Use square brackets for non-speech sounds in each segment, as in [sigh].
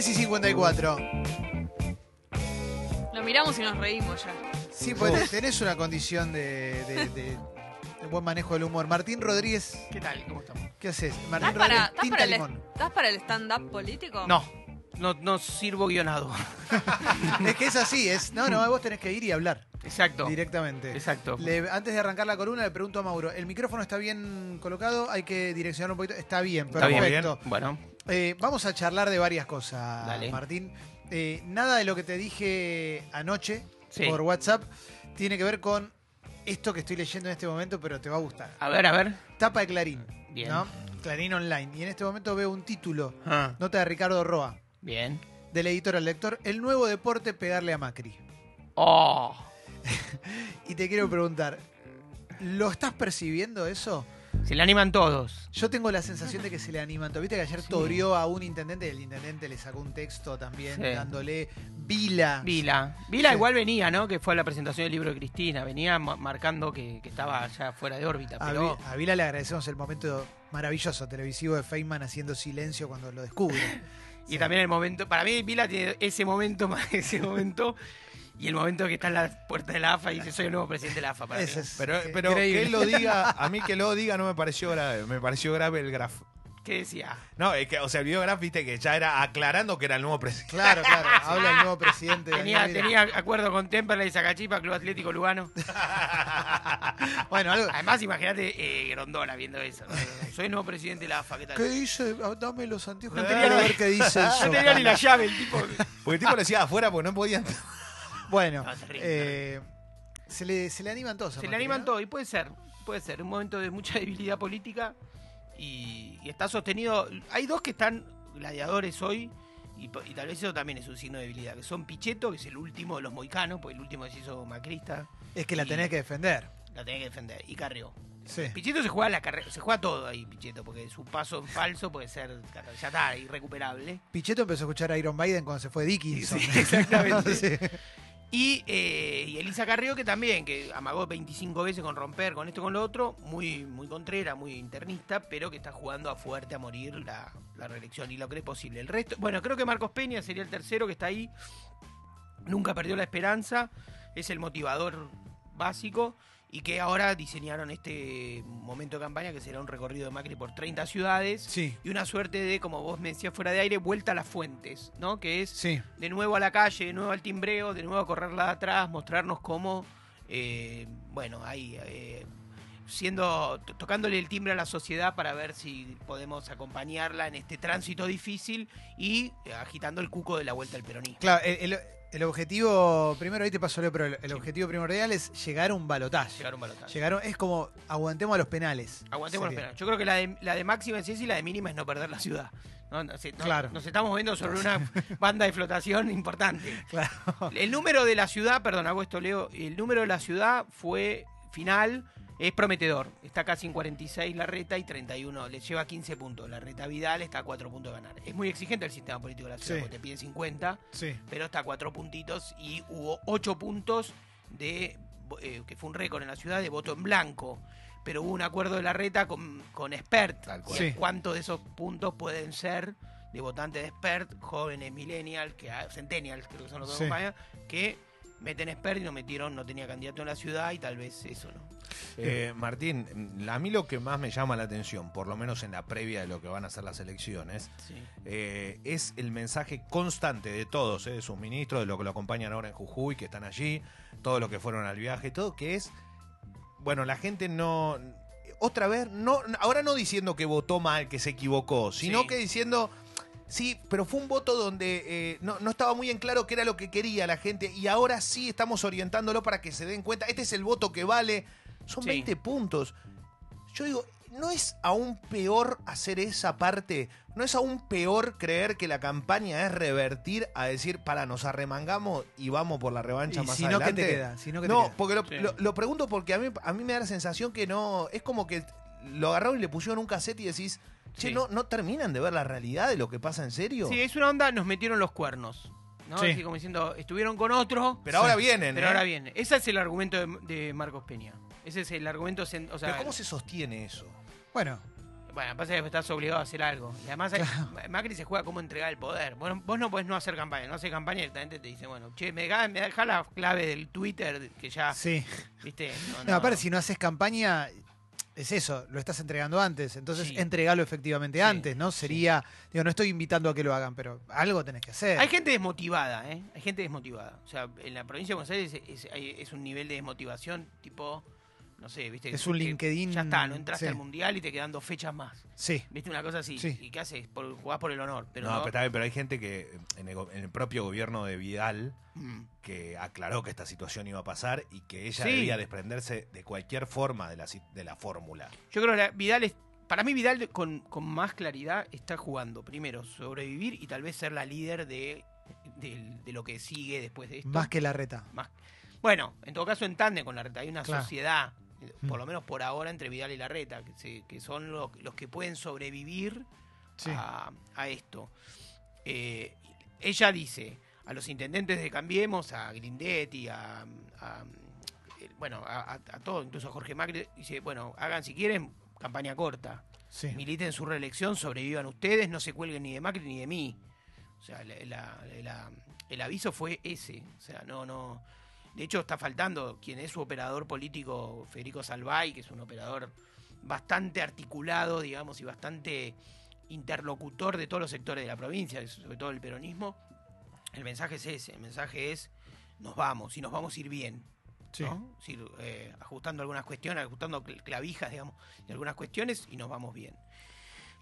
10 y 54. Lo miramos y nos reímos ya. Sí, pues tenés una condición de, de- de- de buen manejo del humor. Martín Rodríguez, ¿Qué tal? ¿Cómo estamos? ¿qué haces? ¿Estás Martín para, Rodríguez, estás tinta para el, limón. ¿estás para el stand-up político? No, no, no sirvo guionado. [laughs] Es que es así, es. No, no, vos tenés que ir y hablar Exacto. directamente. Exacto. Le- antes de arrancar la columna, le pregunto a Mauro: ¿el micrófono está bien colocado? Hay que direccionarlo un poquito. Está bien, Está bien, perfecto. Bueno, Eh, vamos a charlar de varias cosas, Dale. Martín. Eh, nada de lo que te dije anoche Sí. por WhatsApp tiene que ver con esto que estoy leyendo en este momento, pero te va a gustar. a ver, a ver. Tapa de Clarín. Bien. ¿no? Clarín Online. Y en este momento veo un título, Ah, nota de Ricardo Roa, bien. del editor al lector, El nuevo deporte, pegarle a Macri. Oh, [laughs] Y te quiero preguntar, ¿lo estás percibiendo eso? Se le animan todos. Yo tengo la sensación de que se le animan. ¿Viste que ayer Sí. tobrió a un intendente y el intendente le sacó un texto también Sí. dándole vila? Vila. Vila Sí. igual venía, ¿no? Que fue a la presentación del libro de Cristina. Venía ma- marcando que, que estaba ya fuera de órbita. A, Pero a Vila le agradecemos el momento maravilloso televisivo de Feynman haciendo silencio cuando lo descubre. [laughs] Y también el momento, para mí Vila tiene ese momento, más [laughs] ese momento, y el momento que está en la puerta de la AFA y dice soy el nuevo presidente de la AFA. Para mí. es Pero, que- pero que él lo diga, [laughs] a mí que lo diga no me pareció grave, me pareció grave el graf. ¿Qué decía? No, es que, o sea, el video graf, viste que ya era aclarando que era el nuevo presidente. Claro, claro. [laughs] Habla el nuevo presidente. Tenía, Daniel Vila. tenía acuerdo con Temperley, Zacachipa, Club Atlético Lugano. [laughs] Bueno, algo. Además, imagínate eh, Grondona viendo eso. ¿no? Soy el nuevo presidente de la AFA, ¿qué tal? ¿Qué dice? Ah, Dame los anteojos. No tenía ni- ver qué dice eso. No tenía ni la llave el tipo. Porque el tipo le decía afuera porque no podían. Bueno, No, terrible, eh, se, le, se le animan todos. a Se le animan ¿no? todo y puede ser, puede ser. Un momento de mucha [laughs] debilidad política y, y está sostenido. Hay dos que están gladiadores hoy y, tal vez eso también es un signo de debilidad. Que son Pichetto, que es el último de los moicanos, porque el último que se hizo macrista. Es que la tenés que defender. La tenés que defender. Y Carrió. Sí. Pichetto se juega la carrera, se juega todo ahí, Pichetto, porque su paso en falso puede ser, ya está, irrecuperable. Pichetto empezó a escuchar a Iron Maiden cuando se fue Dickinson. Sí, [laughs] exactamente. [laughs] Sí. Y, eh, y Elisa Carrió, que también, que amagó 25 veces con romper, con esto, con lo otro, muy, muy contrera, muy internista, pero que está jugando a fuerte a morir la, la reelección y lo cree posible. El resto, bueno, creo que Marcos Peña sería el tercero que está ahí, nunca perdió la esperanza, es el motivador básico y que ahora diseñaron este momento de campaña que será un recorrido de Macri por 30 ciudades Sí, y una suerte de, como vos me decías fuera de aire, vuelta a las fuentes, ¿no? Que es sí. de nuevo a la calle, de nuevo al timbreo, de nuevo a correrla de atrás, mostrarnos cómo, eh, bueno, ahí, eh, siendo, to- tocándole el timbre a la sociedad para ver si podemos acompañarla en este tránsito difícil y agitando el cuco de la vuelta al peronismo. Claro, el, el- el objetivo, primero ahí te pasó Leo, pero el, el objetivo primordial es llegar a un balotaje. Llegar a un balotaje. Llegar a- es como aguantemos a los penales. Aguantemos los Sería. penales. Yo creo que la de, la de máxima es esa y la de mínima es no perder la ciudad. ¿no? No no- Claro. Nos estamos viendo sobre una [laughs] banda de flotación importante. Claro. El número de la ciudad, perdón, hago esto, Leo. El número de la ciudad fue final, es prometedor. Está casi en 46 la reta y 31. Le lleva 15 puntos. La reta Vidal está a 4 puntos de ganar. Es muy exigente el sistema político de la ciudad, Sí. porque te piden 50, Sí. pero está a 4 puntitos y hubo 8 puntos de eh, que fue un récord en la ciudad de voto en blanco. Pero hubo un acuerdo de la reta con, con Expert. Tal Y cual. Sí. ¿Cuántos de esos puntos pueden ser de votantes de Expert, jóvenes millennials, que centennials creo que son los que Sí. acompañan, que meten Expert y no metieron, no tenía candidato en la ciudad y tal vez eso, ¿no? Eh, Martín, a mí lo que más me llama la atención, por lo menos en la previa de lo que van a ser las elecciones, Sí. eh, es el mensaje constante de todos, eh, de sus ministros, de lo que lo acompañan ahora en Jujuy, que están allí, todos los que fueron al viaje, todo, que es, bueno, la gente no, otra vez, no, ahora no diciendo que votó mal, que se equivocó, sino Sí. que diciendo, sí, pero fue un voto donde eh, no, no estaba muy en claro qué era lo que quería la gente y ahora sí estamos orientándolo para que se den cuenta, este es el voto que vale, son Sí. 20 puntos. Yo digo, ¿no es aún peor hacer esa parte? ¿No es aún peor creer que la campaña es revertir a decir, para, nos arremangamos y vamos por la revancha Y más si no, ¿qué adelante? te queda? Si no, ¿qué te No, queda? porque lo, Sí. lo- lo pregunto porque a mí, a mí me da la sensación que no. Es como que lo agarraron y le pusieron un cassette y decís, che, Sí. no, no terminan de ver la realidad de lo que pasa en serio. Sí, es una onda, nos metieron los cuernos. ¿no? Sí. Así como diciendo, estuvieron con otro, Pero ahora vienen. pero ¿eh? ahora viene. Ese es el argumento de, de Marcos Peña. Ese es el argumento. cen- O sea, Pero ¿cómo se sostiene eso? Bueno, Bueno, pasa que estás obligado a hacer algo. Y además hay- Macri se juega cómo entregar el poder. Bueno, vos no podés no hacer campaña. No hacer campaña directamente te dice, bueno, che, me deja, me deja la clave del Twitter que ya, Sí. viste. No, No, aparte, si no haces campaña, es eso, lo estás entregando antes. Entonces, Sí. entregalo efectivamente Sí, antes, ¿no? sí. Sería, digo, no estoy invitando a que lo hagan, pero algo tenés que hacer. Hay gente desmotivada, ¿eh? Hay gente desmotivada. O sea, en la provincia de Buenos Aires es, es un nivel de desmotivación tipo, no sé, viste. Es un que LinkedIn, Ya está, no entraste sí. al mundial y te quedan dos fechas más. Sí. ¿Viste? Una cosa así. Sí. ¿Y qué haces? Por, jugás por el honor. Pero no, no, pero, está bien, pero hay gente que en el, go- en el propio gobierno de Vidal Mm. que aclaró que esta situación iba a pasar y que ella Sí. debía desprenderse de cualquier forma de la, de la fórmula. Yo creo que la- Vidal es. Para mí, Vidal con, con más claridad está jugando. Primero, sobrevivir y tal vez ser la líder de, de, de lo que sigue después de esto. Más que la reta. Más- Bueno, en todo caso, en tándem con la reta. Hay una Claro. sociedad. Por lo menos por ahora, entre Vidal y la reta, que, que son lo- los que pueden sobrevivir Sí. a, a esto. Eh, ella dice a los intendentes de Cambiemos, a Grindetti, a, a- eh, bueno, a, a- a todo, incluso a Jorge Macri, dice, bueno, hagan si quieren campaña corta, Sí. militen su reelección, sobrevivan ustedes, no se cuelguen ni de Macri ni de mí. O sea, la- la- la- el aviso fue ese. O sea, no, no. De hecho, está faltando quien es su operador político, Federico Salvay, que es un operador bastante articulado, digamos, y bastante interlocutor de todos los sectores de la provincia, sobre todo el peronismo. El mensaje es ese, el mensaje es nos vamos, y nos vamos a ir bien. Sí. ¿no? Es decir, eh, ajustando algunas cuestiones, ajustando cl- clavijas, digamos, de algunas cuestiones y nos vamos bien.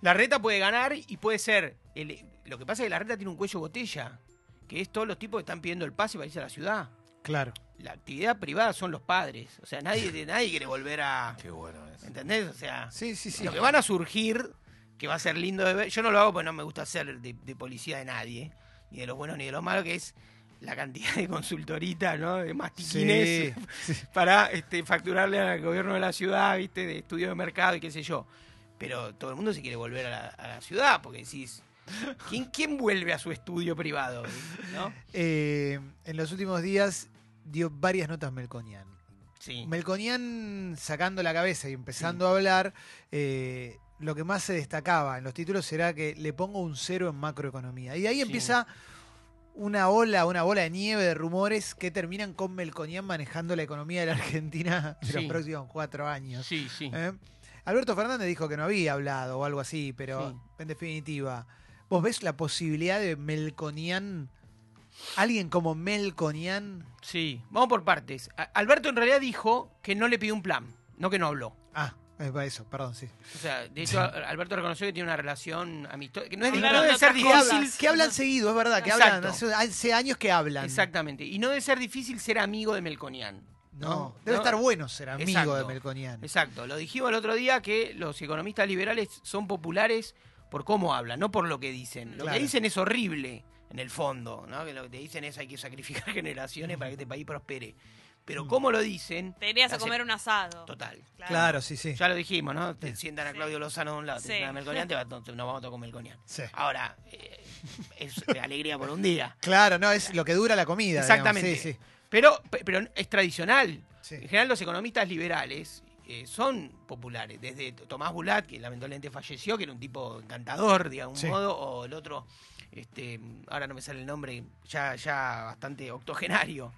La reta puede ganar y puede ser. el- lo que pasa es que la reta tiene un cuello botella, que es todos los tipos que están pidiendo el pase para irse a la ciudad. Claro. La actividad privada son los padres. O sea, nadie, nadie quiere volver a. [laughs] Qué bueno es. ¿Entendés? O sea, Sí, sí, sí. lo que van a surgir, que va a ser lindo de ver. Yo no lo hago porque no me gusta ser de, de policía de nadie, ni de los buenos ni de los malos, que es la cantidad de consultoritas, ¿no? De mastiquines Sí, [laughs] sí. para este, facturarle al gobierno de la ciudad, ¿viste? De estudio de mercado y qué sé yo. Pero todo el mundo se quiere volver a la, a la ciudad, porque decís, ¿quién, ¿quién vuelve a su estudio privado? ¿No? Eh, en los últimos días dio varias notas Melconian. Sí. Melconian sacando la cabeza y empezando a hablar, eh, lo que más se destacaba en los títulos era que le pongo un cero en macroeconomía. Y ahí Sí. empieza una ola, una bola de nieve de rumores que terminan con Melconian manejando la economía de la Argentina [laughs] de los próximos cuatro años. Sí, sí. ¿eh? Alberto Fernández dijo que no había hablado o algo así, pero en definitiva, ¿vos ves la posibilidad de Melconian? Alguien como Melconian. Sí. Vamos por partes. A- Alberto en realidad dijo que no le pidió un plan, no que no habló. Ah, es para eso, perdón, sí. O sea, de hecho, a- [laughs] Alberto reconoció que tiene una relación amistosa. Que no es, Hablaron no de debe ser otras difícil. que hablan seguido, es verdad, que Exacto. hablan hace, hace años que hablan. Exactamente. Y no debe ser difícil ser amigo de Melconian. No, ¿no? debe No. estar bueno ser amigo Exacto. de Melconian. Exacto. Lo dijimos el otro día que los economistas liberales son populares por cómo hablan, no por lo que dicen. Lo Claro. que dicen es horrible en el fondo, ¿no? Que lo que te dicen es hay que sacrificar [laughs] generaciones para que este país prospere. Pero Mm. cómo lo dicen, Te irías a comer un asado. total. Claro, sí, sí. Ya lo dijimos, ¿no? Te Sí. sientan a. Claudio Lozano de un lado, te Sí. sientan a Melconian, [laughs] te va- nos vamos a tocar con Melconian. Sí. Ahora, eh, es de alegría por un día. [laughs] Claro, no, es lo que dura la comida. Exactamente. Sí, sí. Pero, pe- pero es tradicional. Sí. En general los economistas liberales eh, son populares. Desde Tomás Bulat, que lamentablemente falleció, que era un tipo encantador, de algún Sí. modo, o el otro, este, ahora no me sale el nombre, ya, ya bastante octogenario.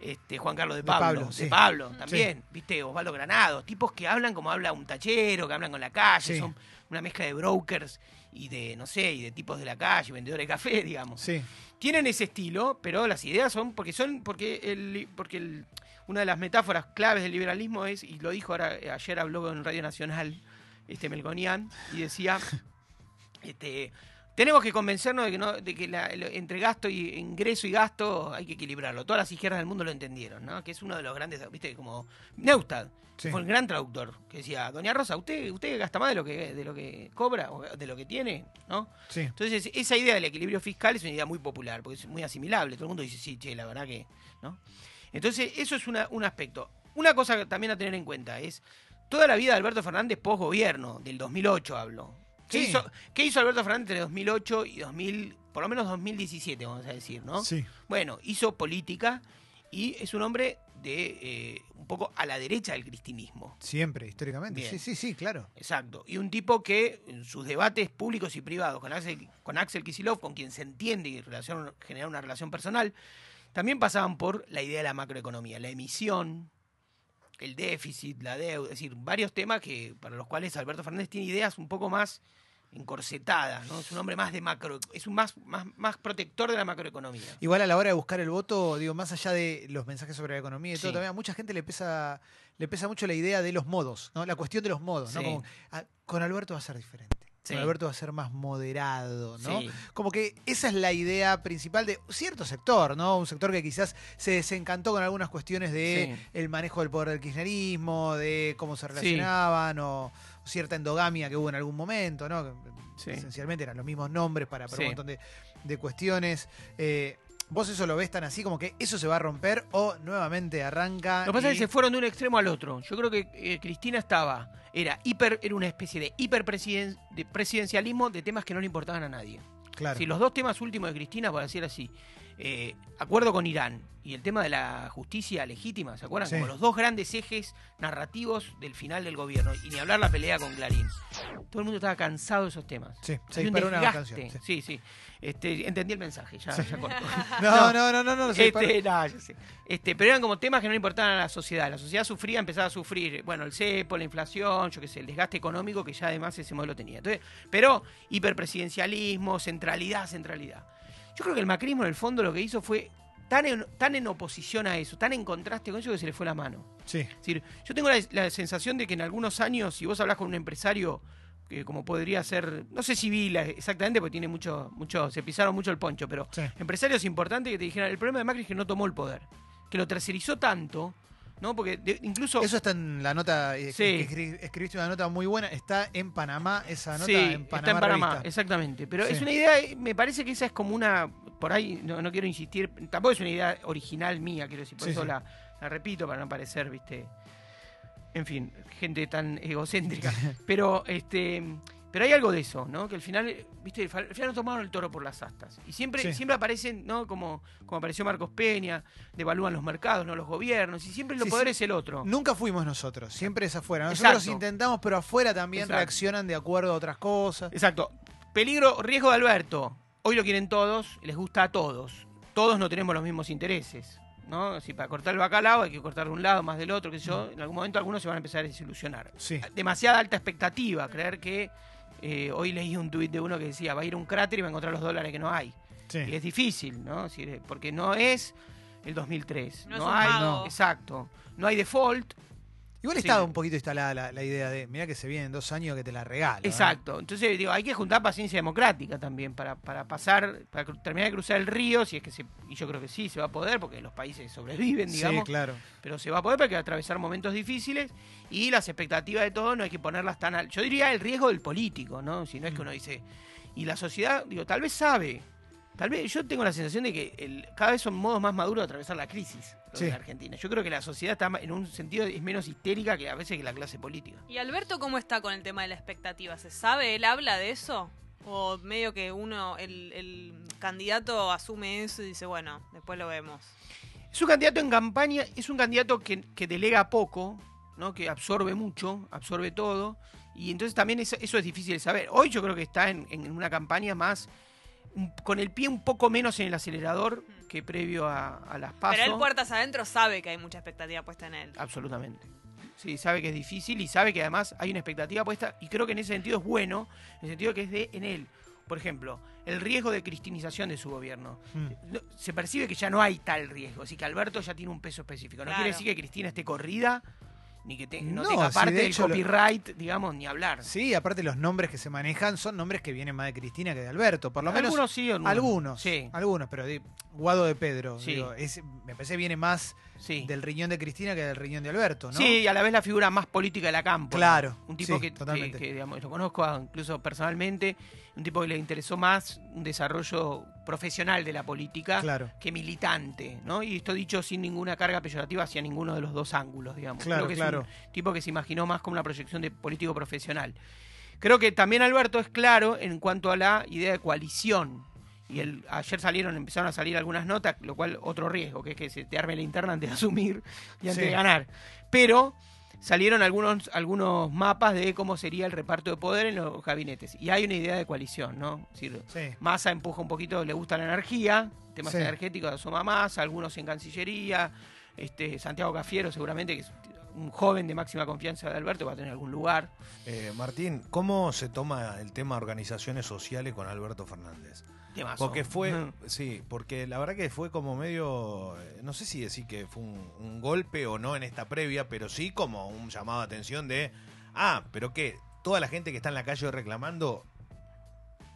Este, Juan Carlos de De Pablo, de. Pablo también, viste, Osvaldo Granados, tipos que hablan como habla un tachero, que hablan con la calle, son una mezcla de brokers y de, no sé, y de tipos de la calle, vendedores de café, digamos Sí. tienen ese estilo, pero las ideas son porque son porque el porque el- una de las metáforas claves del liberalismo es y lo dijo ahora eh, ayer habló en Radio Nacional este Melconian y decía [laughs] este tenemos que convencernos de que no de que la- entre gasto y ingreso y gasto hay que equilibrarlo. Todas las izquierdas del mundo lo entendieron, ¿no? Que es uno de los grandes, viste, como Neustad, Sí. fue un gran traductor que decía, "Doña Rosa, usted usted gasta más de lo que de lo que cobra o de lo que tiene, ¿no?" Sí. Entonces, esa idea del equilibrio fiscal es una idea muy popular, porque es muy asimilable. Todo el mundo dice, sí, che, la verdad que. ¿no? Entonces, eso es una- un aspecto. Una cosa también a tener en cuenta es toda la vida de Alberto Fernández post-gobierno, del 2008 hablo. ¿Qué, Sí. hizo, ¿Qué hizo Alberto Fernández entre 2008 y 2000, por lo menos 2017, vamos a decir, ¿no? Sí. Bueno, hizo política y es un hombre de eh, un poco a la derecha del cristinismo. Siempre, históricamente. Bien. Sí, sí, sí, claro. Exacto. Y un tipo que en sus debates públicos y privados con Axel, con Axel Kicillof, con quien se entiende y relación, generar una relación personal, también pasaban por la idea de la macroeconomía, la emisión, el déficit, la deuda, es decir, varios temas que para los cuales Alberto Fernández tiene ideas un poco más encorsetadas, ¿no? Es un hombre más de macro, es un más, más, más protector de la macroeconomía. Igual a la hora de buscar el voto, digo, más allá de los mensajes sobre la economía y todo, también a mucha gente le pesa, le pesa mucho la idea de los modos, ¿no? La cuestión de los modos, ¿no? Como, ah, con Alberto va a ser diferente. Sí. Alberto va a ser más moderado, ¿no? Sí. Como que esa es la idea principal de cierto sector, ¿no? Un sector que quizás se desencantó con algunas cuestiones de Sí. el manejo del poder del kirchnerismo, de cómo se relacionaban o cierta endogamia que hubo en algún momento, ¿no? Esencialmente eran los mismos nombres para, un montón de, de cuestiones. Eh, ¿Vos eso lo ves tan así como que eso se va a romper o nuevamente arranca? Lo que pasa y- es que se fueron de un extremo al otro. Yo creo que eh, Cristina estaba, era hiper, era una especie de hiperpresidencialismo de temas que no le importaban a nadie. Claro. Si los dos temas últimos de Cristina, por decir así, eh, acuerdo con Irán y el tema de la justicia legítima, ¿se acuerdan? Sí. Como los dos grandes ejes narrativos del final del gobierno. Y ni hablar la pelea con Clarín. Todo el mundo estaba cansado de esos temas. Sí, se disparó una canción. Sí, sí. sí. Este, entendí el mensaje, ya, ya corto. [laughs] [laughs] No, no, no, no, no. Este, no, sé. Este, pero eran como temas que no importaban a la sociedad. La sociedad sufría, empezaba a sufrir, bueno, el cepo, la inflación, yo qué sé, el desgaste económico que ya además ese modelo tenía. Entonces, pero hiperpresidencialismo, centralidad, centralidad. Yo creo que el macrismo en el fondo lo que hizo fue tan en, tan en oposición a eso, tan en contraste con eso que se le fue la mano. Sí, Es decir, yo tengo la, la sensación de que en algunos años, si vos hablas con un empresario que como podría ser, no sé si Vila exactamente, porque tiene mucho, mucho, se pisaron mucho el poncho, pero sí. empresarios importantes que te dijeran, el problema de Macri es que no tomó el poder, que lo tercerizó tanto, ¿no? Porque de- incluso... Eso está en la nota, eh, Sí. que escri- escribiste una nota muy buena, está en Panamá, esa nota sí, en Panamá. está en Panamá, Revista. exactamente. Pero Sí. es una idea, me parece que esa es como una, por ahí, no, no quiero insistir, tampoco es una idea original mía, quiero decir, por Sí, eso la repito para no parecer, viste, en fin, gente tan egocéntrica. [laughs] pero este pero hay algo de eso, ¿no? Que al final, viste, al final no tomaron el toro por las astas. Y siempre, Sí. siempre aparecen, ¿no? Como, como apareció Marcos Peña, devalúan los mercados, no los gobiernos, y siempre el Sí, poder sí. es el otro. Nunca fuimos nosotros, siempre es afuera. Nosotros Exacto. intentamos, pero afuera también Exacto. reaccionan de acuerdo a otras cosas. Exacto. Peligro, riesgo de Alberto. Hoy lo quieren todos, les gusta a todos. Todos no tenemos los mismos intereses. ¿no? Si para cortar el bacalao hay que cortar de un lado más del otro, sé yo, en algún momento algunos se van a empezar a desilusionar. Sí. Demasiada alta expectativa, creer que eh, hoy leí un tuit de uno que decía va a ir a un cráter y va a encontrar los dólares que no hay. Sí. Y es difícil, ¿no? Porque no es el 2003. No No, es un hay, mago. exacto. No hay default, Igual Sí. estaba un poquito instalada la, la idea de, mira que se vienen dos años que te la regalo. ¿eh? Exacto. Entonces, digo, hay que juntar paciencia democrática también para, para pasar, para terminar de cruzar el río, si es que se, y yo creo que sí, se va a poder, porque los países sobreviven, Sí, digamos, claro. pero se va a poder porque hay que atravesar momentos difíciles y las expectativas de todo no hay que ponerlas tan al. Yo diría el riesgo del político, ¿no? Si no es que uno dice. Y la sociedad, digo, tal vez sabe. Tal vez yo tengo la sensación de que el- cada vez son modos más maduros de atravesar la crisis Sí. de Argentina. Yo creo que la sociedad está en un sentido es menos histérica que a veces que la clase política. ¿Y Alberto cómo está con el tema de la expectativa? ¿Se sabe? ¿Él habla de eso? ¿O medio que uno, el, el candidato asume eso y dice, bueno, después lo vemos? Es un candidato en campaña, es un candidato que, que delega poco, ¿no? que absorbe mucho, absorbe todo, y entonces también eso, eso es difícil de saber. Hoy yo creo que está en, en una campaña más, con el pie un poco menos en el acelerador que previo a, a las pasos. Pero él puertas adentro sabe que hay mucha expectativa puesta en él. Absolutamente. Sí, sabe que es difícil y sabe que además hay una expectativa puesta y creo que en ese sentido es bueno, en el sentido que es de en él. Por ejemplo, el riesgo de cristinización de su gobierno. Mm. No- se percibe que ya no hay tal riesgo, así que Alberto ya tiene un peso específico. No Claro. quiere decir que Cristina esté corrida, ni que te- no, No, tenga si parte de del hecho lo- copyright, digamos, ni hablar. Sí, aparte los nombres que se manejan son nombres que vienen más de Cristina que de Alberto. Por lo menos algunos sí, algunos. algunos. Sí, Algunos, pero Guado de Pedro. Sí. digo, es- me parece que viene más sí. del riñón de Cristina que del riñón de Alberto, ¿no? Sí, y a la vez la figura más política de la campo. Claro, Un tipo sí, que, que- que, digamos, lo conozco a- incluso personalmente, un tipo que le interesó más un desarrollo profesional de la política Claro. que militante, ¿no? Y esto dicho sin ninguna carga peyorativa hacia ninguno de los dos ángulos, digamos. Claro, Creo que claro. es un tipo que se imaginó más como una proyección de político profesional. Creo que también Alberto es claro en cuanto a la idea de coalición. Y el, ayer salieron, empezaron a salir algunas notas, lo cual otro riesgo, que es que se te arme la interna antes de asumir y antes Sí. de ganar. Pero salieron algunos, algunos mapas de cómo sería el reparto de poder en los gabinetes. Y hay una idea de coalición, ¿no? Es decir, Sí. Massa empuja un poquito, le gusta la energía, temas Sí. energéticos asoma más, algunos en Cancillería, este Santiago Cafiero seguramente, que es un joven de máxima confianza de Alberto, va a tener algún lugar. Eh, Martín, ¿cómo se toma el tema organizaciones sociales con Alberto Fernández? Temazo. Porque fue, sí, porque la verdad que fue como medio, eh, no sé si decir que fue un, un golpe o no en esta previa, pero sí como un llamado de atención de, ah, pero que toda la gente que está en la calle reclamando,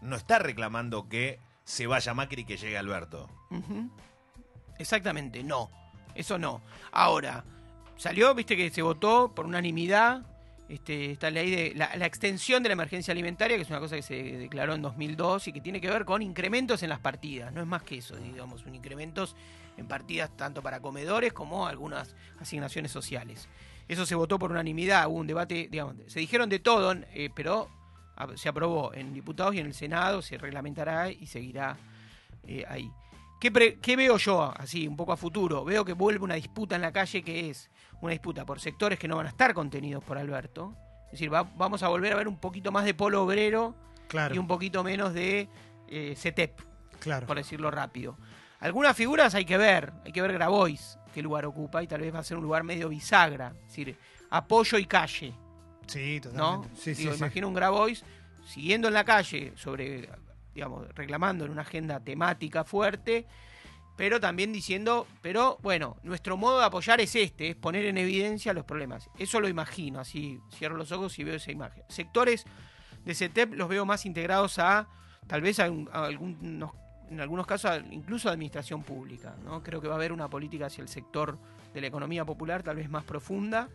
no está reclamando que se vaya Macri y que llegue Alberto. Exactamente, no. Eso no. Ahora, salió, viste que se votó por unanimidad este, esta ley de la, extensión de la emergencia alimentaria, que es una cosa que se declaró en 2002 y que tiene que ver con incrementos en las partidas. No es más que eso, digamos, un incrementos en partidas tanto para comedores como algunas asignaciones sociales. Eso se votó por unanimidad, hubo un debate, digamos, se dijeron de todo, eh, pero se aprobó en diputados y en el Senado, se reglamentará y seguirá eh, ahí. ¿Qué, qué veo yo así, un poco a futuro? Veo que vuelve una disputa en la calle que es una disputa por sectores que no van a estar contenidos por Alberto. Es decir, va- vamos a volver a ver un poquito más de polo obrero Claro, y un poquito menos de eh, CETEP, claro. por decirlo rápido. Algunas figuras hay que ver, hay que ver Grabois, qué lugar ocupa, y tal vez va a ser un lugar medio bisagra, es decir, apoyo y calle. Sí, ¿no? totalmente. Sí, sí, Digo, sí. imagino un Grabois siguiendo en la calle, sobre, digamos, reclamando en una agenda temática fuerte, pero también diciendo, pero bueno, nuestro modo de apoyar es este, es poner en evidencia los problemas. Eso lo imagino, así cierro los ojos y veo esa imagen. Sectores de CETEP los veo más integrados a, tal vez a, un- a algunos, en algunos casos, a- incluso a administración pública. ¿no? Creo que va a haber una política hacia el sector de la economía popular tal vez más profunda.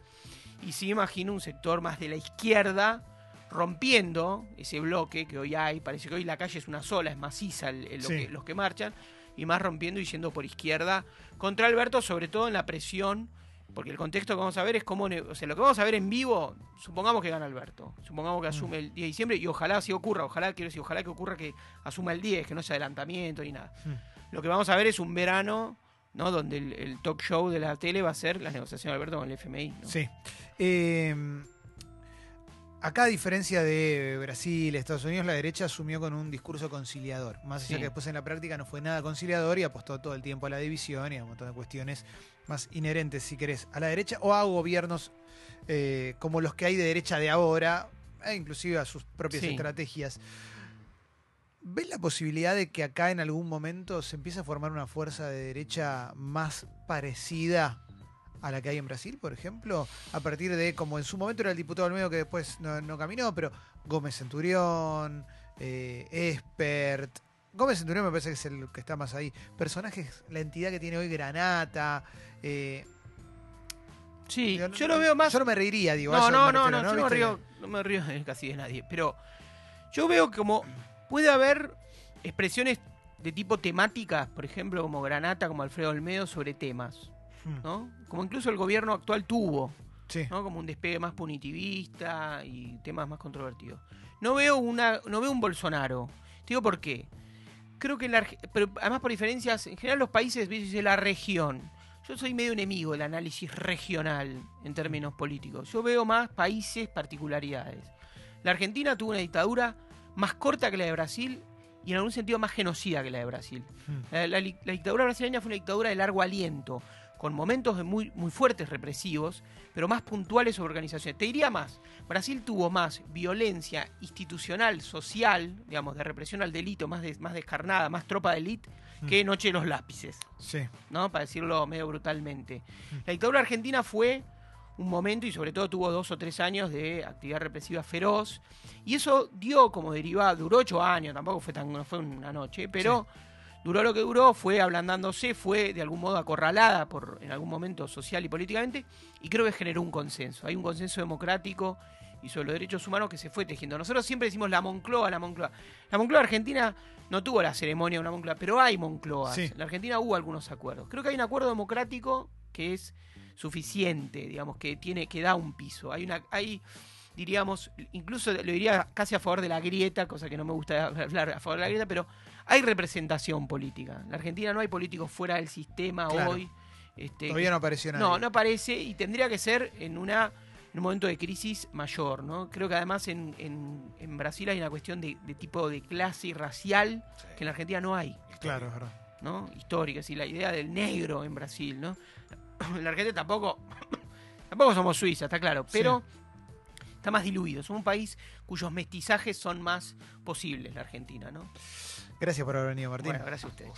Y sí imagino un sector más de la izquierda rompiendo ese bloque que hoy hay. Parece que hoy la calle es una sola, es maciza el- el- lo Sí. que- los que marchan. Y más rompiendo y yendo por izquierda contra Alberto, sobre todo en la presión. Porque el contexto que vamos a ver es cómo. O sea, lo que vamos a ver en vivo, supongamos que gana Alberto. Supongamos que asume el 10 de diciembre y ojalá así ocurra. Ojalá, quiero decir, ojalá que ocurra que asuma el 10, que no sea adelantamiento ni nada. Mm. Lo que vamos a ver es un verano, ¿no? Donde el, el talk show de la tele va a ser las negociaciones de Alberto con el FMI. ¿no? Sí. Eh, acá, a diferencia de Brasil, Estados Unidos, la derecha asumió con un discurso conciliador. Más allá Sí. que después en la práctica no fue nada conciliador y apostó todo el tiempo a la división y a un montón de cuestiones más inherentes, si querés, a la derecha o a gobiernos eh, como los que hay de derecha de ahora, e inclusive a sus propias Sí. estrategias. ¿Ves la posibilidad de que acá en algún momento se empiece a formar una fuerza de derecha más parecida a la que hay en Brasil, por ejemplo? A partir de, como en su momento era el diputado del medio que después no, no caminó, pero Gómez Centurión, eh, Espert. Gómez Centurión me parece que es el que está más ahí. Personajes, la entidad que tiene hoy Granata. eh, Sí, digo, yo lo veo más. Yo no me reiría, digo. No, no, no, refiero, no, yo no río, no me río casi de nadie, pero yo veo como puede haber expresiones de tipo temáticas, por ejemplo, como Granata, como Alfredo Olmedo, sobre temas, ¿no? Como incluso el gobierno actual tuvo, Sí. ¿no? Como un despegue más punitivista y temas más controvertidos. No veo una, no veo un Bolsonaro. Te digo por qué. Creo que la, pero además por diferencias, en general los países de la región. Yo soy medio enemigo del análisis regional en términos políticos. Yo veo más países, particularidades. La Argentina tuvo una dictadura más corta que la de Brasil y en algún sentido más genocida que la de Brasil. La, la- la dictadura brasileña fue una dictadura de largo aliento, con momentos muy, muy fuertes represivos, pero más puntuales sobre organizaciones. Te diría más, Brasil tuvo más violencia institucional, social, digamos, de represión al delito, más, de- más descarnada, más tropa de élite, que Noche de los Lápices, Sí. ¿no? Para decirlo medio brutalmente. La dictadura argentina fue un momento y sobre todo tuvo dos o tres años de actividad represiva feroz y eso dio como derivado, duró ocho años, tampoco fue tan, no fue una noche, pero duró lo que duró, fue ablandándose, fue de algún modo acorralada por en algún momento social y políticamente y creo que generó un consenso, hay un consenso democrático y sobre los derechos humanos que se fue tejiendo. Nosotros siempre decimos la Moncloa, la Moncloa. La Moncloa argentina no tuvo la ceremonia de una Moncloa, pero hay Moncloas. Sí. En la Argentina hubo algunos acuerdos. Creo que hay un acuerdo democrático que es suficiente, digamos, que tiene, que da un piso. Hay una, hay diríamos, incluso lo diría casi a favor de la grieta, cosa que no me gusta [laughs] hablar a favor de la grieta, pero hay representación política. En la Argentina no hay políticos fuera del sistema Claro. hoy. Este, Todavía no apareció nadie. no, no aparece y tendría que ser en una en un momento de crisis mayor, ¿no? Creo que además en, en- en Brasil hay una cuestión de, de tipo de clase y racial Sí. que en la Argentina no hay, Claro, es verdad. ¿no? Histórica, y la idea del negro en Brasil, ¿no? En la Argentina tampoco, [coughs] tampoco somos Suiza, está claro, pero está más diluido. Somos un país cuyos mestizajes son más posibles, la Argentina, ¿no? Gracias por haber venido, Martín. Bueno, gracias a ustedes.